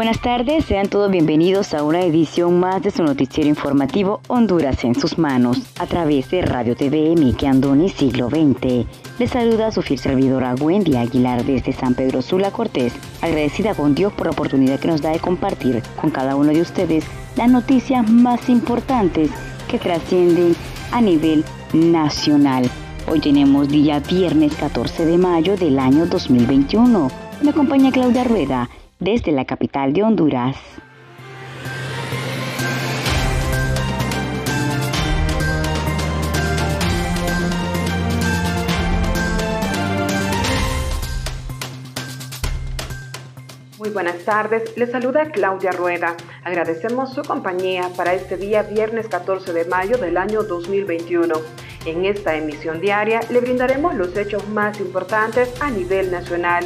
Buenas tardes, sean todos bienvenidos a una edición más de su noticiero informativo Honduras en sus manos, a través de Radio TV Miki Andoni Siglo XX. Les saluda su fiel servidora Wendy Aguilar desde San Pedro Sula Cortés, agradecida con Dios por la oportunidad que nos da de compartir con cada uno de ustedes las noticias más importantes que trascienden a nivel nacional. Hoy tenemos día viernes 14 de mayo del año 2021. Me acompaña Claudia Rueda desde la capital de Honduras. Muy buenas tardes, les saluda Claudia Rueda. Agradecemos su compañía para este día viernes 14 de mayo del año 2021. En esta emisión diaria le brindaremos los hechos más importantes a nivel nacional.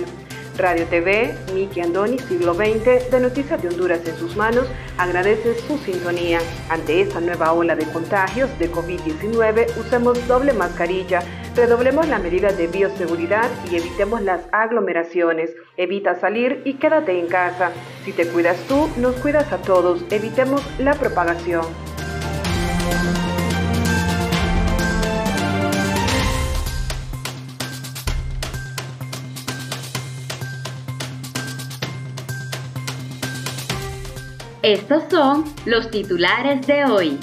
Radio TV, Miki Andoni, siglo XX, de Noticias de Honduras en sus manos, agradece su sintonía. Ante esta nueva ola de contagios de COVID-19, usemos doble mascarilla, redoblemos las medidas de bioseguridad y evitemos las aglomeraciones. Evita salir y quédate en casa. Si te cuidas tú, nos cuidas a todos. Evitemos la propagación. Estos son los titulares de hoy.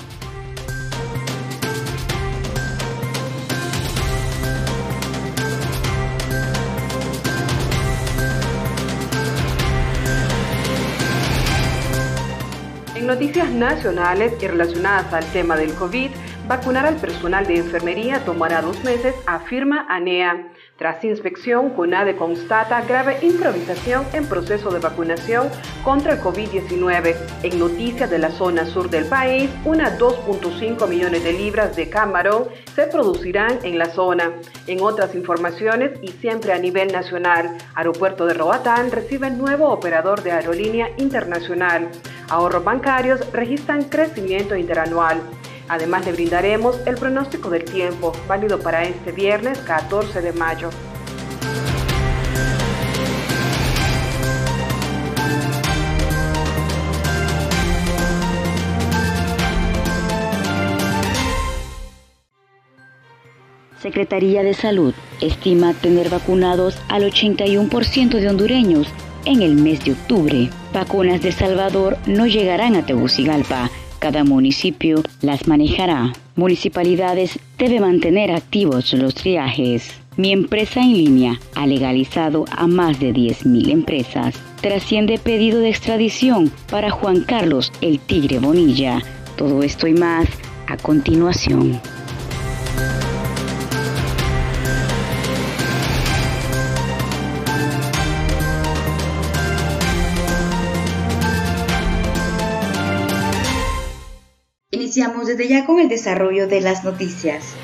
En noticias nacionales y relacionadas al tema del COVID, vacunar al personal de enfermería tomará dos meses, afirma ANEA. Tras inspección, CONADE constata grave improvisación en proceso de vacunación contra el COVID-19. En noticias de la zona sur del país, unas 2.5 millones de libras de camarón se producirán en la zona. En otras informaciones y siempre a nivel nacional, Aeropuerto de Roatán recibe nuevo operador de aerolínea internacional. Ahorros bancarios registran crecimiento interanual. Además le brindaremos el pronóstico del tiempo, válido para este viernes 14 de mayo. Secretaría de Salud estima tener vacunados al 81% de hondureños en el mes de octubre. Vacunas de Salvador no llegarán a Tegucigalpa cada municipio las manejará. Municipalidades debe mantener activos los triajes. Mi empresa en línea ha legalizado a más de 10.000 empresas. Trasciende pedido de extradición para Juan Carlos el Tigre Bonilla. Todo esto y más a continuación. Ya con el desarrollo de las noticias.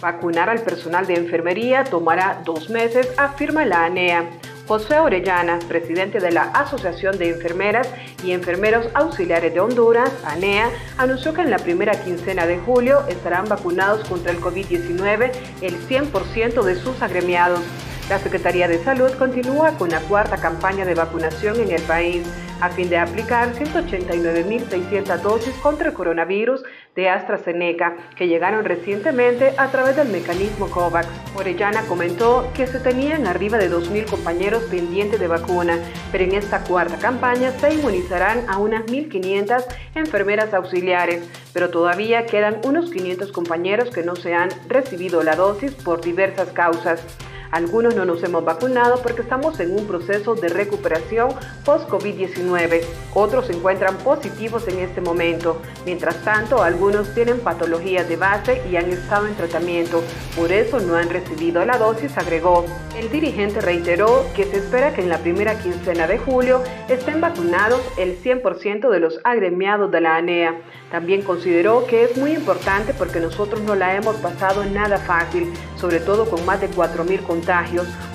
Vacunar al personal de enfermería tomará dos meses, afirma la ANEA. José Orellana, presidente de la Asociación de Enfermeras y Enfermeros Auxiliares de Honduras, ANEA, anunció que en la primera quincena de julio estarán vacunados contra el COVID-19 el 100% de sus agremiados. La Secretaría de Salud continúa con la cuarta campaña de vacunación en el país a fin de aplicar 189.600 dosis contra el coronavirus de AstraZeneca que llegaron recientemente a través del mecanismo COVAX. Orellana comentó que se tenían arriba de 2.000 compañeros pendientes de vacuna, pero en esta cuarta campaña se inmunizarán a unas 1.500 enfermeras auxiliares, pero todavía quedan unos 500 compañeros que no se han recibido la dosis por diversas causas. Algunos no nos hemos vacunado porque estamos en un proceso de recuperación post-COVID-19. Otros se encuentran positivos en este momento. Mientras tanto, algunos tienen patologías de base y han estado en tratamiento. Por eso no han recibido la dosis, agregó. El dirigente reiteró que se espera que en la primera quincena de julio estén vacunados el 100% de los agremiados de la ANEA. También consideró que es muy importante porque nosotros no la hemos pasado nada fácil, sobre todo con más de 4.000 contagios,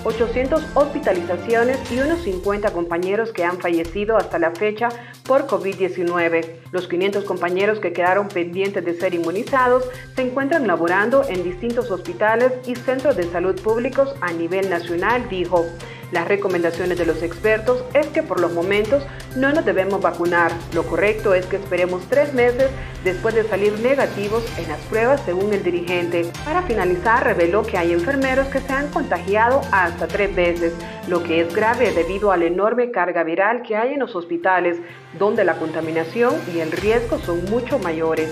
800 hospitalizaciones y unos 50 compañeros que han fallecido hasta la fecha por COVID-19. Los 500 compañeros que quedaron pendientes de ser inmunizados se encuentran laborando en distintos hospitales y centros de salud públicos a nivel nacional, dijo. Las recomendaciones de los expertos es que por los momentos no nos debemos vacunar. Lo correcto es que esperemos tres meses después de salir negativos en las pruebas según el dirigente. Para finalizar, reveló que hay enfermeros que se han contagiado hasta tres veces, lo que es grave debido a la enorme carga viral que hay en los hospitales, donde la contaminación y el riesgo son mucho mayores.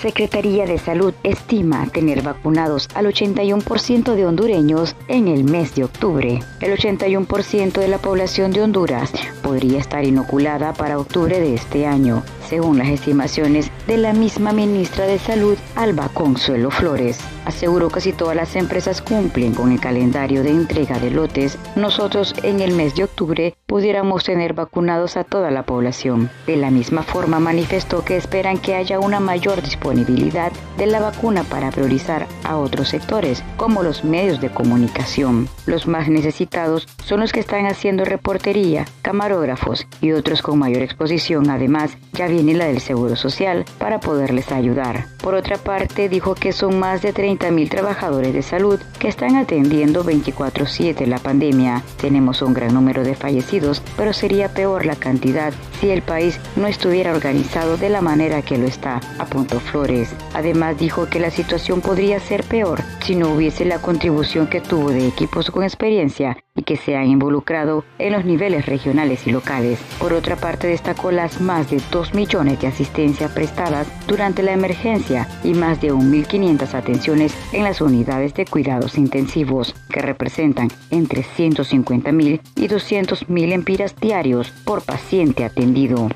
Secretaría de Salud estima tener vacunados al 81% de hondureños en el mes de octubre. El 81% de la población de Honduras podría estar inoculada para octubre de este año, según las estimaciones de la misma ministra de Salud, Alba Consuelo Flores. Aseguró que si todas las empresas cumplen con el calendario de entrega de lotes, nosotros en el mes de octubre pudiéramos tener vacunados a toda la población. De la misma forma manifestó que esperan que haya una mayor disponibilidad de la vacuna para priorizar a otros sectores, como los medios de comunicación. Los más necesitados son los que están haciendo reportería, camarógrafos y otros con mayor exposición. Además, ya viene la del Seguro Social para poderles ayudar. Por otra parte, dijo que son más de 30 mil trabajadores de salud que están atendiendo 24/7 la pandemia. Tenemos un gran número de fallecidos, pero sería peor la cantidad si el país no estuviera organizado de la manera que lo está, apuntó Flores. Además dijo que la situación podría ser peor si no hubiese la contribución que tuvo de equipos con experiencia y que se han involucrado en los niveles regionales y locales. Por otra parte, destacó las más de 2 millones de asistencias prestadas durante la emergencia y más de 1.500 atenciones en las unidades de cuidados intensivos, que representan entre 150.000 y 200.000 empiras diarios por paciente atendido.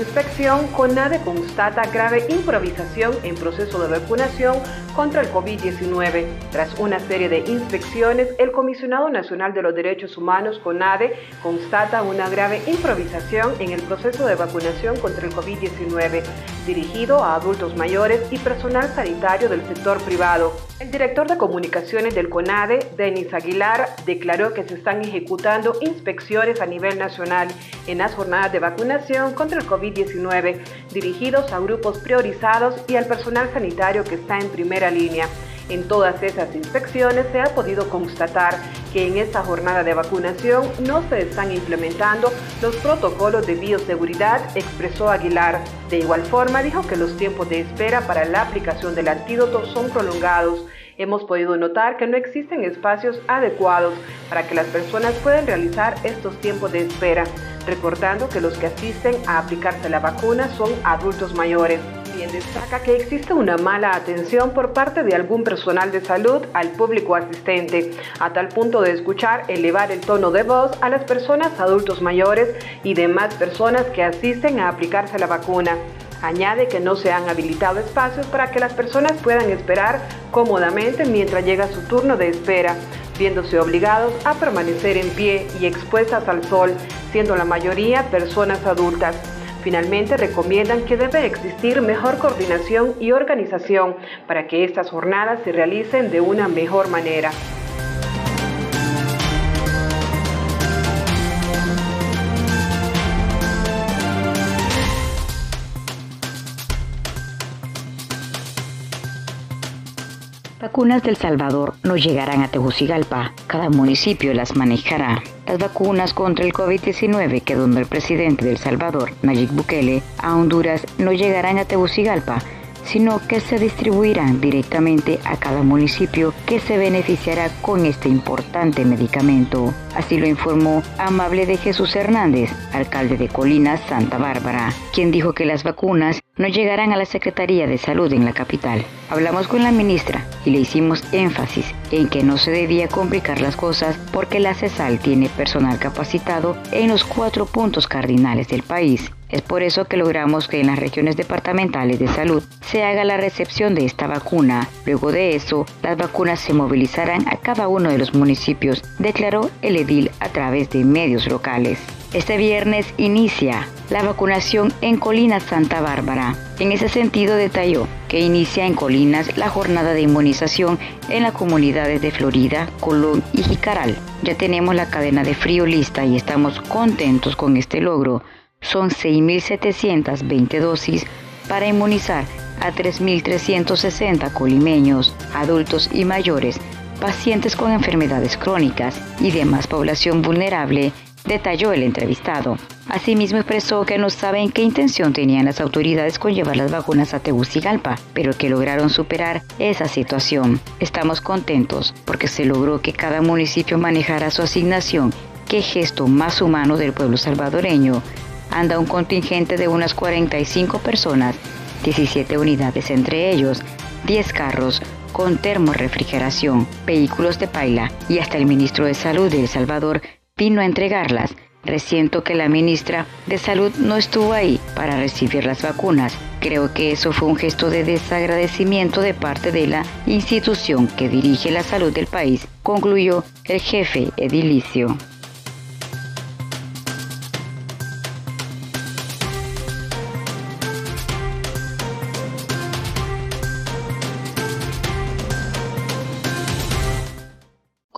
it. Inspección, CONADE constata grave improvisación en proceso de vacunación contra el COVID-19. Tras una serie de inspecciones, el Comisionado Nacional de los Derechos Humanos, CONADE, constata una grave improvisación en el proceso de vacunación contra el COVID-19, dirigido a adultos mayores y personal sanitario del sector privado. El director de comunicaciones del CONADE, Denis Aguilar, declaró que se están ejecutando inspecciones a nivel nacional en las jornadas de vacunación contra el COVID-19, dirigidos a grupos priorizados y al personal sanitario que está en primera línea. En todas esas inspecciones se ha podido constatar que en esta jornada de vacunación no se están implementando los protocolos de bioseguridad, expresó Aguilar. De igual forma, dijo que los tiempos de espera para la aplicación del antídoto son prolongados. Hemos podido notar que no existen espacios adecuados para que las personas puedan realizar estos tiempos de espera, recordando que los que asisten a aplicarse la vacuna son adultos mayores destaca que existe una mala atención por parte de algún personal de salud al público asistente, a tal punto de escuchar elevar el tono de voz a las personas adultos mayores y demás personas que asisten a aplicarse la vacuna. Añade que no se han habilitado espacios para que las personas puedan esperar cómodamente mientras llega su turno de espera. Viéndose obligados a permanecer en pie y expuestas al sol, siendo la mayoría personas adultas. Finalmente, recomiendan que debe existir mejor coordinación y organización para que estas jornadas se realicen de una mejor manera. Vacunas del Salvador no llegarán a Tegucigalpa. Cada municipio las manejará. Las vacunas contra el COVID-19 que donó el presidente del Salvador, Nayib Bukele, a Honduras no llegarán a Tegucigalpa sino que se distribuirán directamente a cada municipio que se beneficiará con este importante medicamento. Así lo informó Amable de Jesús Hernández, alcalde de Colinas, Santa Bárbara, quien dijo que las vacunas no llegarán a la Secretaría de Salud en la capital. Hablamos con la ministra y le hicimos énfasis en que no se debía complicar las cosas porque la CESAL tiene personal capacitado en los cuatro puntos cardinales del país es por eso que logramos que en las regiones departamentales de salud se haga la recepción de esta vacuna. Luego de eso, las vacunas se movilizarán a cada uno de los municipios, declaró el edil a través de medios locales. Este viernes inicia la vacunación en Colinas Santa Bárbara. En ese sentido detalló que inicia en Colinas la jornada de inmunización en las comunidades de Florida, Colón y Jicaral. Ya tenemos la cadena de frío lista y estamos contentos con este logro son 6.720 dosis para inmunizar a 3.360 colimeños, adultos y mayores, pacientes con enfermedades crónicas y demás población vulnerable, detalló el entrevistado. Asimismo expresó que no saben qué intención tenían las autoridades con llevar las vacunas a Tegucigalpa, pero que lograron superar esa situación. Estamos contentos porque se logró que cada municipio manejara su asignación. Qué gesto más humano del pueblo salvadoreño anda un contingente de unas 45 personas, 17 unidades entre ellos, 10 carros con termorefrigeración, vehículos de paila y hasta el ministro de Salud de El Salvador vino a entregarlas. Resiento que la ministra de Salud no estuvo ahí para recibir las vacunas. Creo que eso fue un gesto de desagradecimiento de parte de la institución que dirige la salud del país, concluyó el jefe edilicio.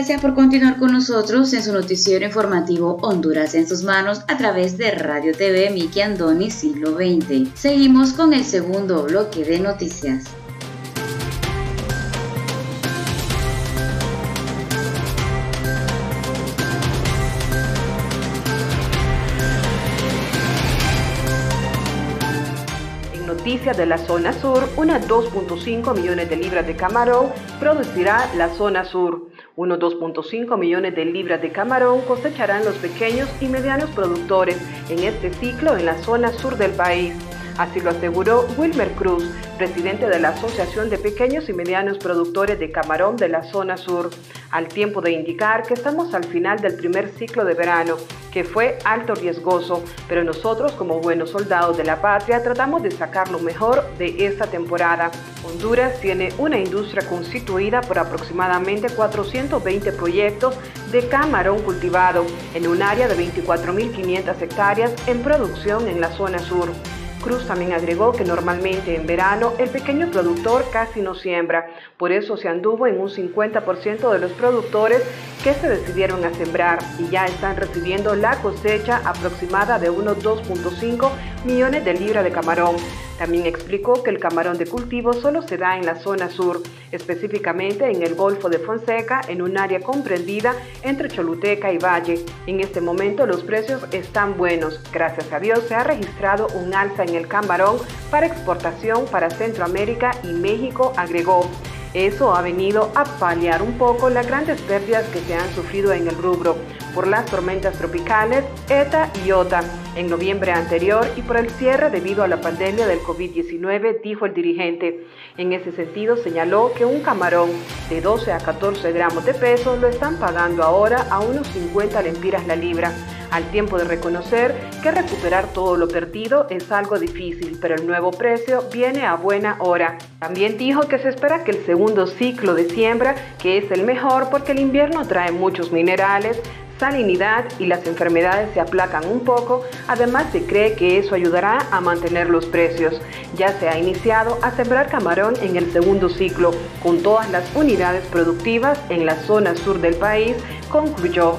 Gracias por continuar con nosotros en su noticiero informativo Honduras en sus manos a través de Radio TV Miki Andoni Siglo XX. Seguimos con el segundo bloque de noticias. En noticias de la zona sur, unas 2.5 millones de libras de camarón producirá la zona sur. Unos 2.5 millones de libras de camarón cosecharán los pequeños y medianos productores en este ciclo en la zona sur del país. Así lo aseguró Wilmer Cruz, presidente de la Asociación de Pequeños y Medianos Productores de Camarón de la zona sur, al tiempo de indicar que estamos al final del primer ciclo de verano, que fue alto riesgoso, pero nosotros como buenos soldados de la patria tratamos de sacar lo mejor de esta temporada. Honduras tiene una industria constituida por aproximadamente 420 proyectos de camarón cultivado en un área de 24.500 hectáreas en producción en la zona sur. Cruz también agregó que normalmente en verano el pequeño productor casi no siembra, por eso se anduvo en un 50% de los productores que se decidieron a sembrar y ya están recibiendo la cosecha aproximada de unos 2.5 millones de libras de camarón. También explicó que el camarón de cultivo solo se da en la zona sur, específicamente en el Golfo de Fonseca, en un área comprendida entre Choluteca y Valle. En este momento los precios están buenos. Gracias a Dios se ha registrado un alza en el camarón para exportación para Centroamérica y México, agregó. Eso ha venido a paliar un poco las grandes pérdidas que se han sufrido en el rubro por las tormentas tropicales ETA y OTA en noviembre anterior y por el cierre debido a la pandemia del COVID-19, dijo el dirigente. En ese sentido, señaló que un camarón de 12 a 14 gramos de peso lo están pagando ahora a unos 50 lempiras la libra al tiempo de reconocer que recuperar todo lo perdido es algo difícil, pero el nuevo precio viene a buena hora. También dijo que se espera que el segundo ciclo de siembra, que es el mejor porque el invierno trae muchos minerales, salinidad y las enfermedades se aplacan un poco, además se cree que eso ayudará a mantener los precios. Ya se ha iniciado a sembrar camarón en el segundo ciclo, con todas las unidades productivas en la zona sur del país, concluyó.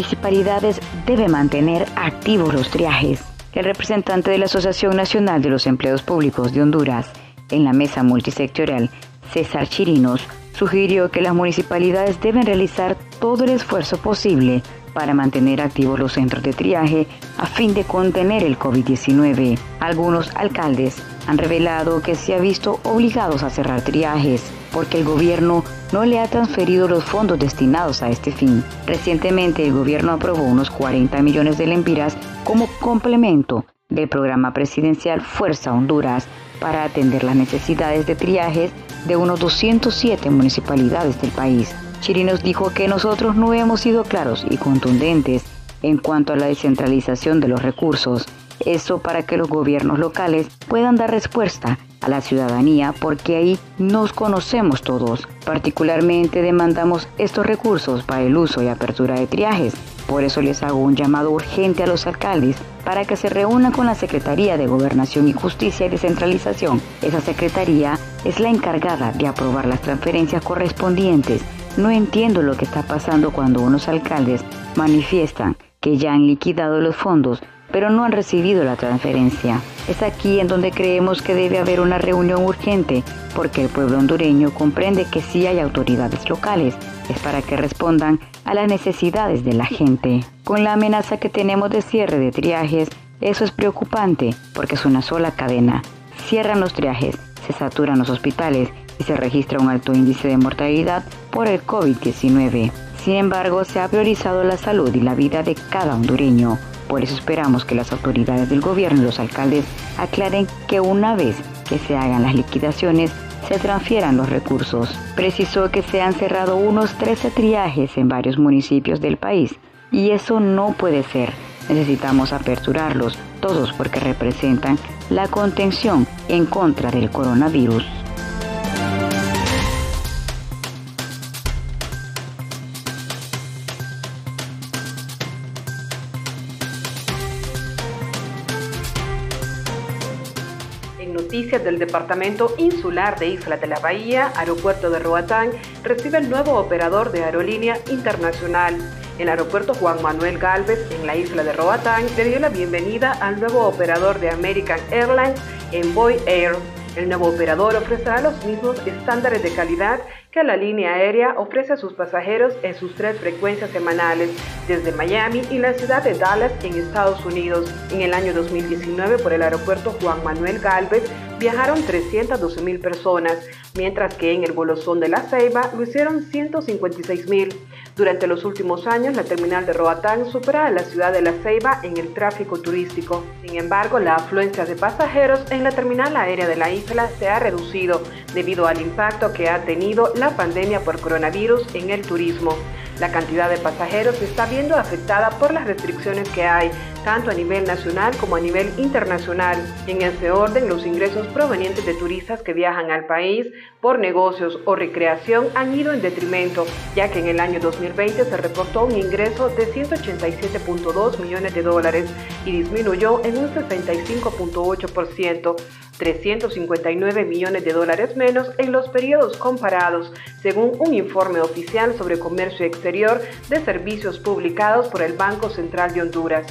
Municipalidades debe mantener activos los triajes. El representante de la Asociación Nacional de los Empleados Públicos de Honduras en la mesa multisectorial, César Chirinos, sugirió que las municipalidades deben realizar todo el esfuerzo posible para mantener activos los centros de triaje a fin de contener el COVID-19. Algunos alcaldes han revelado que se ha visto obligados a cerrar triajes porque el gobierno no le ha transferido los fondos destinados a este fin. Recientemente el gobierno aprobó unos 40 millones de lempiras como complemento del programa presidencial Fuerza Honduras para atender las necesidades de triajes de unos 207 municipalidades del país. Chirinos dijo que nosotros no hemos sido claros y contundentes en cuanto a la descentralización de los recursos. Eso para que los gobiernos locales puedan dar respuesta a la ciudadanía porque ahí nos conocemos todos. Particularmente demandamos estos recursos para el uso y apertura de triajes. Por eso les hago un llamado urgente a los alcaldes para que se reúnan con la Secretaría de Gobernación y Justicia y Descentralización. Esa secretaría es la encargada de aprobar las transferencias correspondientes. No entiendo lo que está pasando cuando unos alcaldes manifiestan que ya han liquidado los fondos pero no han recibido la transferencia. Es aquí en donde creemos que debe haber una reunión urgente, porque el pueblo hondureño comprende que sí hay autoridades locales, es para que respondan a las necesidades de la gente. Con la amenaza que tenemos de cierre de triajes, eso es preocupante, porque es una sola cadena. Cierran los triajes, se saturan los hospitales y se registra un alto índice de mortalidad por el COVID-19. Sin embargo, se ha priorizado la salud y la vida de cada hondureño. Por eso esperamos que las autoridades del gobierno y los alcaldes aclaren que una vez que se hagan las liquidaciones, se transfieran los recursos. Precisó que se han cerrado unos 13 triajes en varios municipios del país y eso no puede ser. Necesitamos aperturarlos todos porque representan la contención en contra del coronavirus. Noticias del Departamento Insular de Isla de la Bahía, Aeropuerto de Roatán, recibe el nuevo operador de aerolínea internacional. El aeropuerto Juan Manuel Galvez en la isla de Roatán le dio la bienvenida al nuevo operador de American Airlines, Envoy Air. El nuevo operador ofrecerá los mismos estándares de calidad que la línea aérea ofrece a sus pasajeros en sus tres frecuencias semanales desde Miami y la ciudad de Dallas en Estados Unidos. En el año 2019 por el aeropuerto Juan Manuel Galvez viajaron 312 mil personas, mientras que en el Bolosón de la Ceiba lo hicieron 156 mil. Durante los últimos años, la terminal de Roatán supera a la ciudad de La Ceiba en el tráfico turístico. Sin embargo, la afluencia de pasajeros en la terminal aérea de la isla se ha reducido debido al impacto que ha tenido la pandemia por coronavirus en el turismo. La cantidad de pasajeros se está viendo afectada por las restricciones que hay tanto a nivel nacional como a nivel internacional. En ese orden, los ingresos provenientes de turistas que viajan al país por negocios o recreación han ido en detrimento, ya que en el año 2020 se reportó un ingreso de 187.2 millones de dólares y disminuyó en un 65.8%. 359 millones de dólares menos en los periodos comparados, según un informe oficial sobre comercio exterior de servicios publicados por el Banco Central de Honduras.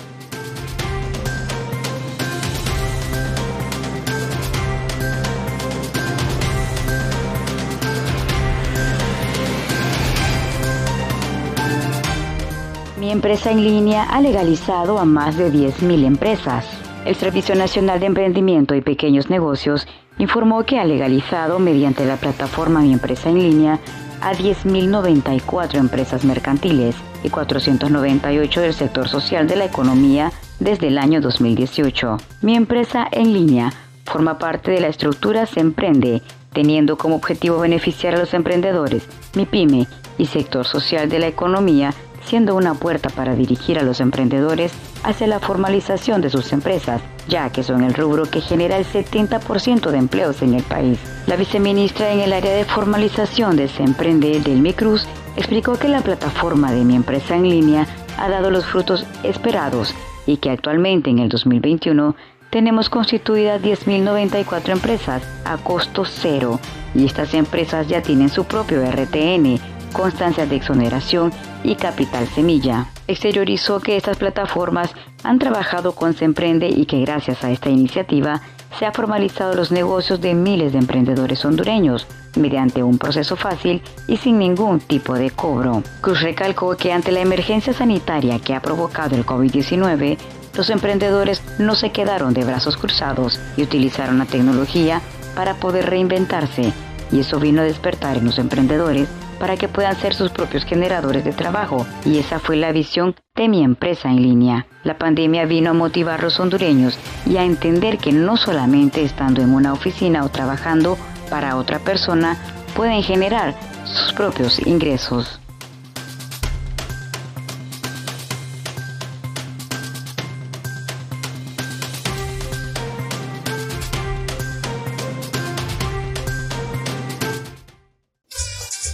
Mi empresa en línea ha legalizado a más de 10.000 empresas. El Servicio Nacional de Emprendimiento y Pequeños Negocios informó que ha legalizado mediante la plataforma Mi Empresa en línea a 10.094 empresas mercantiles y 498 del sector social de la economía desde el año 2018. Mi empresa en línea forma parte de la estructura Se Emprende, teniendo como objetivo beneficiar a los emprendedores, mi pyme y sector social de la economía siendo una puerta para dirigir a los emprendedores hacia la formalización de sus empresas, ya que son el rubro que genera el 70% de empleos en el país. La viceministra en el área de formalización de Se Emprende, Delmi Cruz, explicó que la plataforma de mi empresa en línea ha dado los frutos esperados y que actualmente en el 2021 tenemos constituidas 10.094 empresas a costo cero y estas empresas ya tienen su propio RTN constancias de exoneración y capital semilla. Exteriorizó que estas plataformas han trabajado con Semprende y que gracias a esta iniciativa se ha formalizado los negocios de miles de emprendedores hondureños mediante un proceso fácil y sin ningún tipo de cobro. Cruz recalcó que ante la emergencia sanitaria que ha provocado el COVID-19, los emprendedores no se quedaron de brazos cruzados y utilizaron la tecnología para poder reinventarse y eso vino a despertar en los emprendedores para que puedan ser sus propios generadores de trabajo. Y esa fue la visión de mi empresa en línea. La pandemia vino a motivar a los hondureños y a entender que no solamente estando en una oficina o trabajando para otra persona pueden generar sus propios ingresos.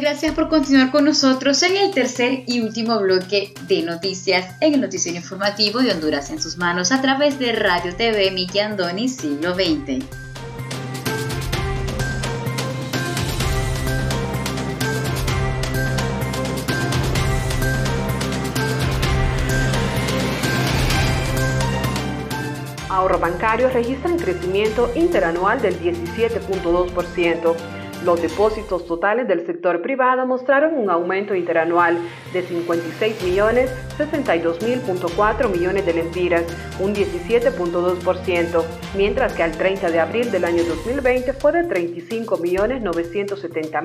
Gracias por continuar con nosotros en el tercer y último bloque de noticias en el noticiero informativo de Honduras en sus manos a través de Radio TV Miki Andoni Siglo XX. Ahorro bancario registra un crecimiento interanual del 17.2%. Los depósitos totales del sector privado mostraron un aumento interanual de 56 millones 62 millones de lempiras, un 17.2%, mientras que al 30 de abril del año 2020 fue de 35 millones 970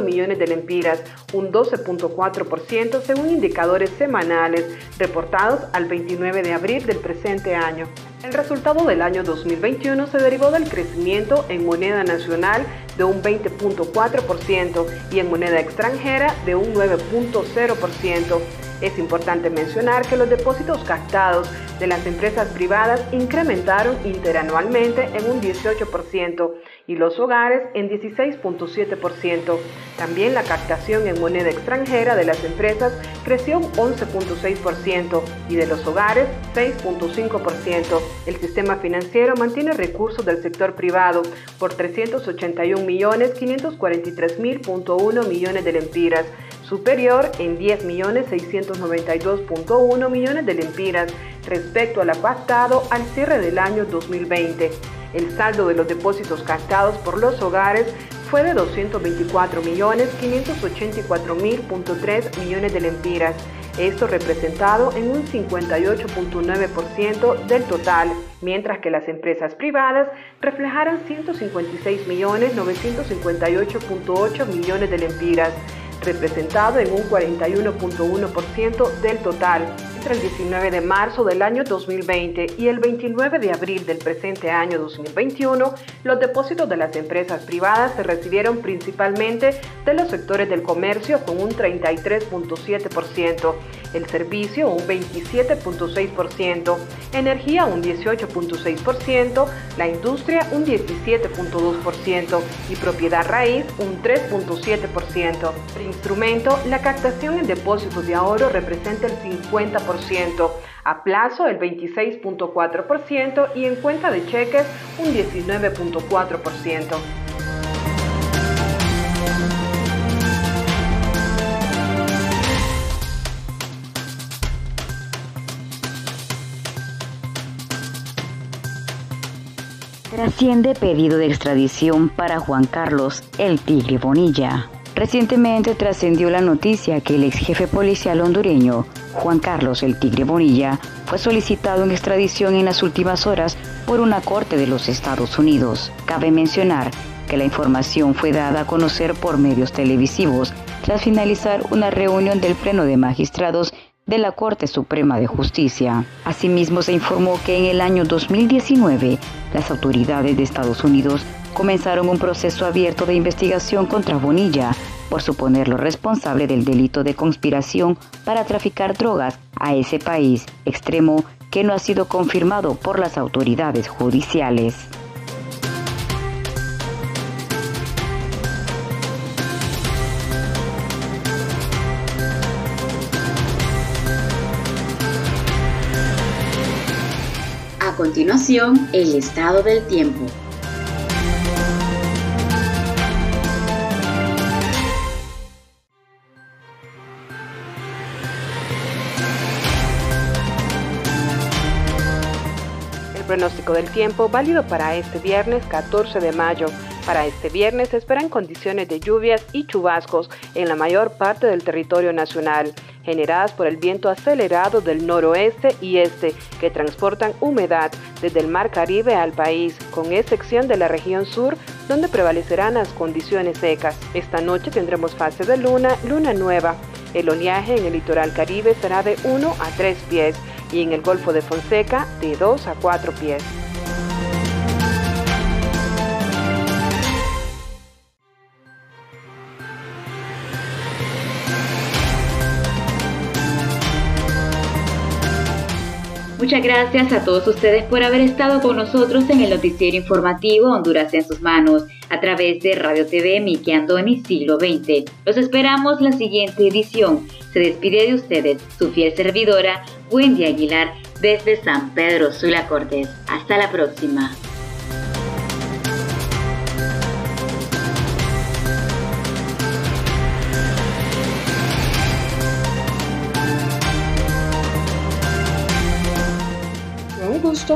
millones de lempiras, un 12.4% según indicadores semanales reportados al 29 de abril del presente año. El resultado del año 2021 se derivó del crecimiento en moneda nacional de un 20.4% y en moneda extranjera de un 9.0%. Es importante mencionar que los depósitos captados de las empresas privadas incrementaron interanualmente en un 18% y los hogares en 16.7%. También la captación en moneda extranjera de las empresas creció un 11.6% y de los hogares 6.5%. El sistema financiero mantiene recursos del sector privado por 381 millones 543 millones de lempiras superior en 10.692.1 millones de lempiras respecto al pactado al cierre del año 2020. El saldo de los depósitos captados por los hogares fue de 224.584.3 millones de lempiras. Esto representado en un 58.9% del total, mientras que las empresas privadas reflejaron 156.958.8 millones de lempiras, representado en un 41.1% del total. Entre el 19 de marzo del año 2020 y el 29 de abril del presente año 2021, los depósitos de las empresas privadas se recibieron principalmente de los sectores del comercio con un 33.7%, el servicio un 27.6%, energía un 18.6%, la industria un 17.2% y propiedad raíz un 3.7%. Por instrumento, la captación en depósitos de ahorro representa el 50%, a plazo el 26.4% y en cuenta de cheques un 19.4%. Trasciende pedido de extradición para Juan Carlos El Tigre Bonilla. Recientemente trascendió la noticia que el ex jefe policial hondureño, Juan Carlos El Tigre Bonilla, fue solicitado en extradición en las últimas horas por una corte de los Estados Unidos. Cabe mencionar que la información fue dada a conocer por medios televisivos tras finalizar una reunión del Pleno de Magistrados de la Corte Suprema de Justicia. Asimismo, se informó que en el año 2019 las autoridades de Estados Unidos comenzaron un proceso abierto de investigación contra Bonilla por suponerlo responsable del delito de conspiración para traficar drogas a ese país extremo que no ha sido confirmado por las autoridades judiciales. A continuación, el estado del tiempo. Pronóstico del tiempo válido para este viernes 14 de mayo. Para este viernes se esperan condiciones de lluvias y chubascos en la mayor parte del territorio nacional, generadas por el viento acelerado del noroeste y este, que transportan humedad desde el mar Caribe al país, con excepción de la región sur, donde prevalecerán las condiciones secas. Esta noche tendremos fase de luna, luna nueva. El oleaje en el litoral caribe será de 1 a 3 pies y en el Golfo de Fonseca de 2 a 4 pies. Muchas gracias a todos ustedes por haber estado con nosotros en el noticiero informativo Honduras en sus manos a través de Radio TV Miki Andoni Siglo XX. Los esperamos la siguiente edición. Se despide de ustedes su fiel servidora Wendy Aguilar desde San Pedro Sula Cortés. Hasta la próxima.